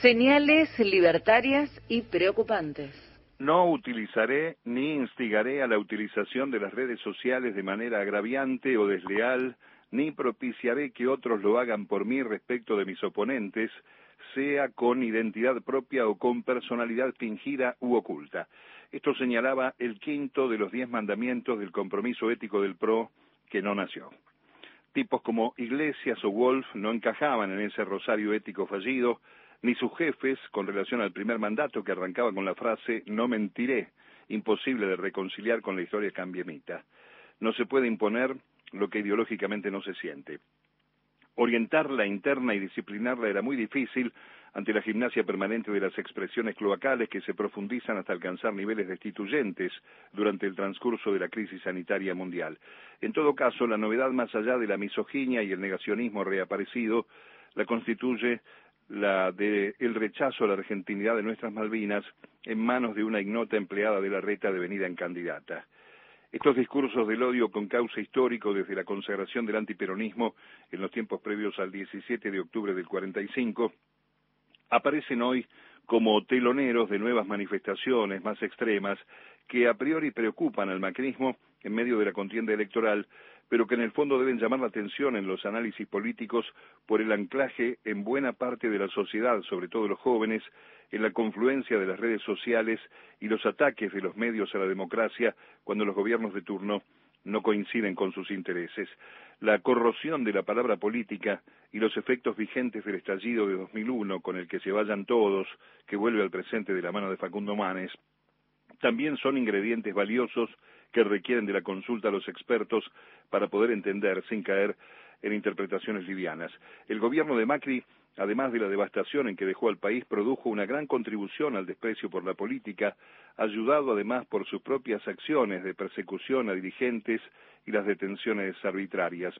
Señales libertarias y preocupantes. No utilizaré ni instigaré a la utilización de las redes sociales de manera agraviante o desleal, ni propiciaré que otros lo hagan por mí respecto de mis oponentes, sea con identidad propia o con personalidad fingida u oculta. Esto señalaba el quinto de los diez mandamientos del compromiso ético del PRO que no nació. Tipos como Iglesias o Wolf no encajaban en ese rosario ético fallido, ni sus jefes con relación al primer mandato que arrancaba con la frase no mentiré, imposible de reconciliar con la historia cambiemita. No se puede imponer lo que ideológicamente no se siente. Orientarla interna y disciplinarla era muy difícil ante la gimnasia permanente de las expresiones cloacales que se profundizan hasta alcanzar niveles destituyentes durante el transcurso de la crisis sanitaria mundial. En todo caso, la novedad más allá de la misoginia y el negacionismo reaparecido la constituye la de el rechazo a la argentinidad de nuestras Malvinas en manos de una ignota empleada de la reta devenida en candidata. Estos discursos del odio con causa histórico desde la consagración del antiperonismo en los tiempos previos al 17 de octubre del 45 aparecen hoy como teloneros de nuevas manifestaciones más extremas que a priori preocupan al macrismo en medio de la contienda electoral, pero que en el fondo deben llamar la atención en los análisis políticos por el anclaje en buena parte de la sociedad, sobre todo los jóvenes, en la confluencia de las redes sociales y los ataques de los medios a la democracia cuando los gobiernos de turno no coinciden con sus intereses. La corrosión de la palabra política y los efectos vigentes del estallido de 2001, con el que se vayan todos, que vuelve al presente de la mano de Facundo Manes, también son ingredientes valiosos que requieren de la consulta a los expertos para poder entender sin caer en interpretaciones livianas. El gobierno de Macri, además de la devastación en que dejó al país, produjo una gran contribución al desprecio por la política, ayudado además por sus propias acciones de persecución a dirigentes y las detenciones arbitrarias.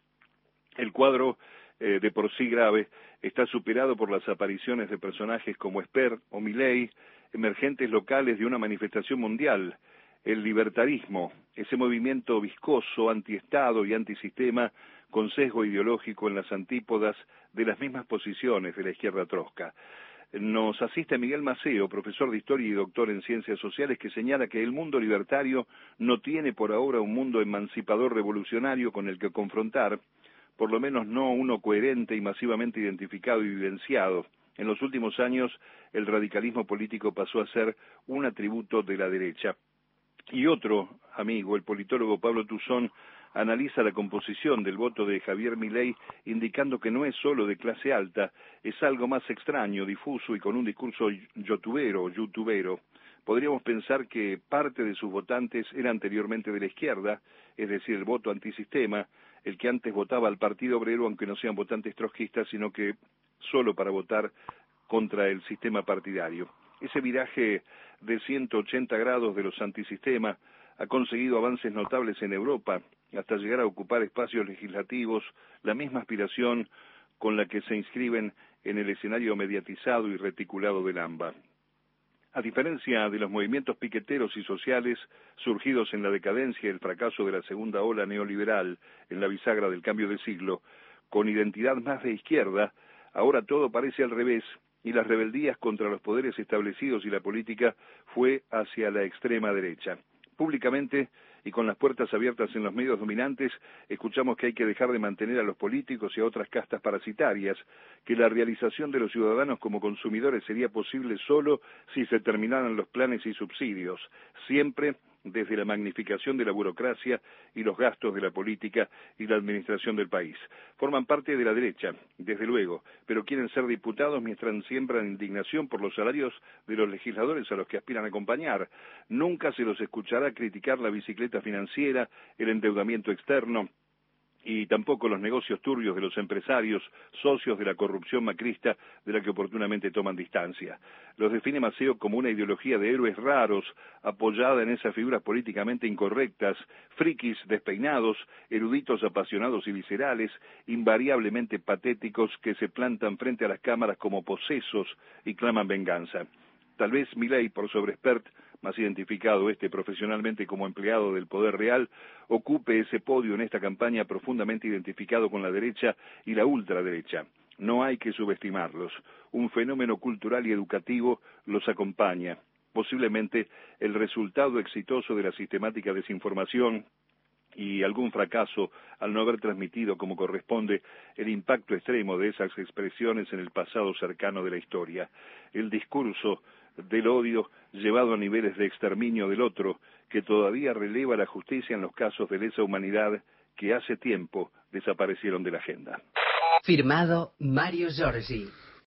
El cuadro eh, de por sí grave está superado por las apariciones de personajes como Esper o Milei, emergentes locales de una manifestación mundial, el libertarismo, ese movimiento viscoso, antiestado y antisistema con sesgo ideológico en las antípodas de las mismas posiciones de la izquierda trosca. Nos asiste Miguel Maceo, profesor de Historia y doctor en Ciencias Sociales, que señala que el mundo libertario no tiene por ahora un mundo emancipador revolucionario con el que confrontar, por lo menos no uno coherente y masivamente identificado y vivenciado. En los últimos años, el radicalismo político pasó a ser un atributo de la derecha. Y otro amigo, el politólogo Pablo Tuzón, analiza la composición del voto de Javier Milei indicando que no es solo de clase alta, es algo más extraño, difuso y con un discurso youtubero, youtubero. Podríamos pensar que parte de sus votantes era anteriormente de la izquierda, es decir, el voto antisistema, el que antes votaba al Partido Obrero, aunque no sean votantes trotskistas, sino que solo para votar contra el sistema partidario. Ese viraje de 180 grados de los antisistemas ha conseguido avances notables en Europa, hasta llegar a ocupar espacios legislativos, la misma aspiración con la que se inscriben en el escenario mediatizado y reticulado del AMBA. A diferencia de los movimientos piqueteros y sociales surgidos en la decadencia y el fracaso de la segunda ola neoliberal en la bisagra del cambio de siglo, con identidad más de izquierda, ahora todo parece al revés y las rebeldías contra los poderes establecidos y la política fue hacia la extrema derecha. Públicamente y con las puertas abiertas en los medios dominantes, escuchamos que hay que dejar de mantener a los políticos y a otras castas parasitarias, que la realización de los ciudadanos como consumidores sería posible solo si se terminaran los planes y subsidios, siempre desde la magnificación de la burocracia y los gastos de la política y la administración del país. Forman parte de la derecha, desde luego, pero quieren ser diputados mientras siembran indignación por los salarios de los legisladores a los que aspiran a acompañar. Nunca se los escuchará criticar la bicicleta financiera, el endeudamiento externo, y tampoco los negocios turbios de los empresarios, socios de la corrupción macrista de la que oportunamente toman distancia. Los define Maceo como una ideología de héroes raros, apoyada en esas figuras políticamente incorrectas, frikis despeinados, eruditos apasionados y viscerales, invariablemente patéticos que se plantan frente a las cámaras como posesos y claman venganza. Tal vez Milei, por sobreexpert, más identificado este profesionalmente como empleado del poder real, ocupe ese podio en esta campaña profundamente identificado con la derecha y la ultraderecha. No hay que subestimarlos. Un fenómeno cultural y educativo los acompaña. Posiblemente el resultado exitoso de la sistemática desinformación y algún fracaso al no haber transmitido como corresponde el impacto extremo de esas expresiones en el pasado cercano de la historia. El discurso del odio llevado a niveles de exterminio del otro que todavía releva la justicia en los casos de lesa humanidad que hace tiempo desaparecieron de la agenda. Firmado Mario Giorgi.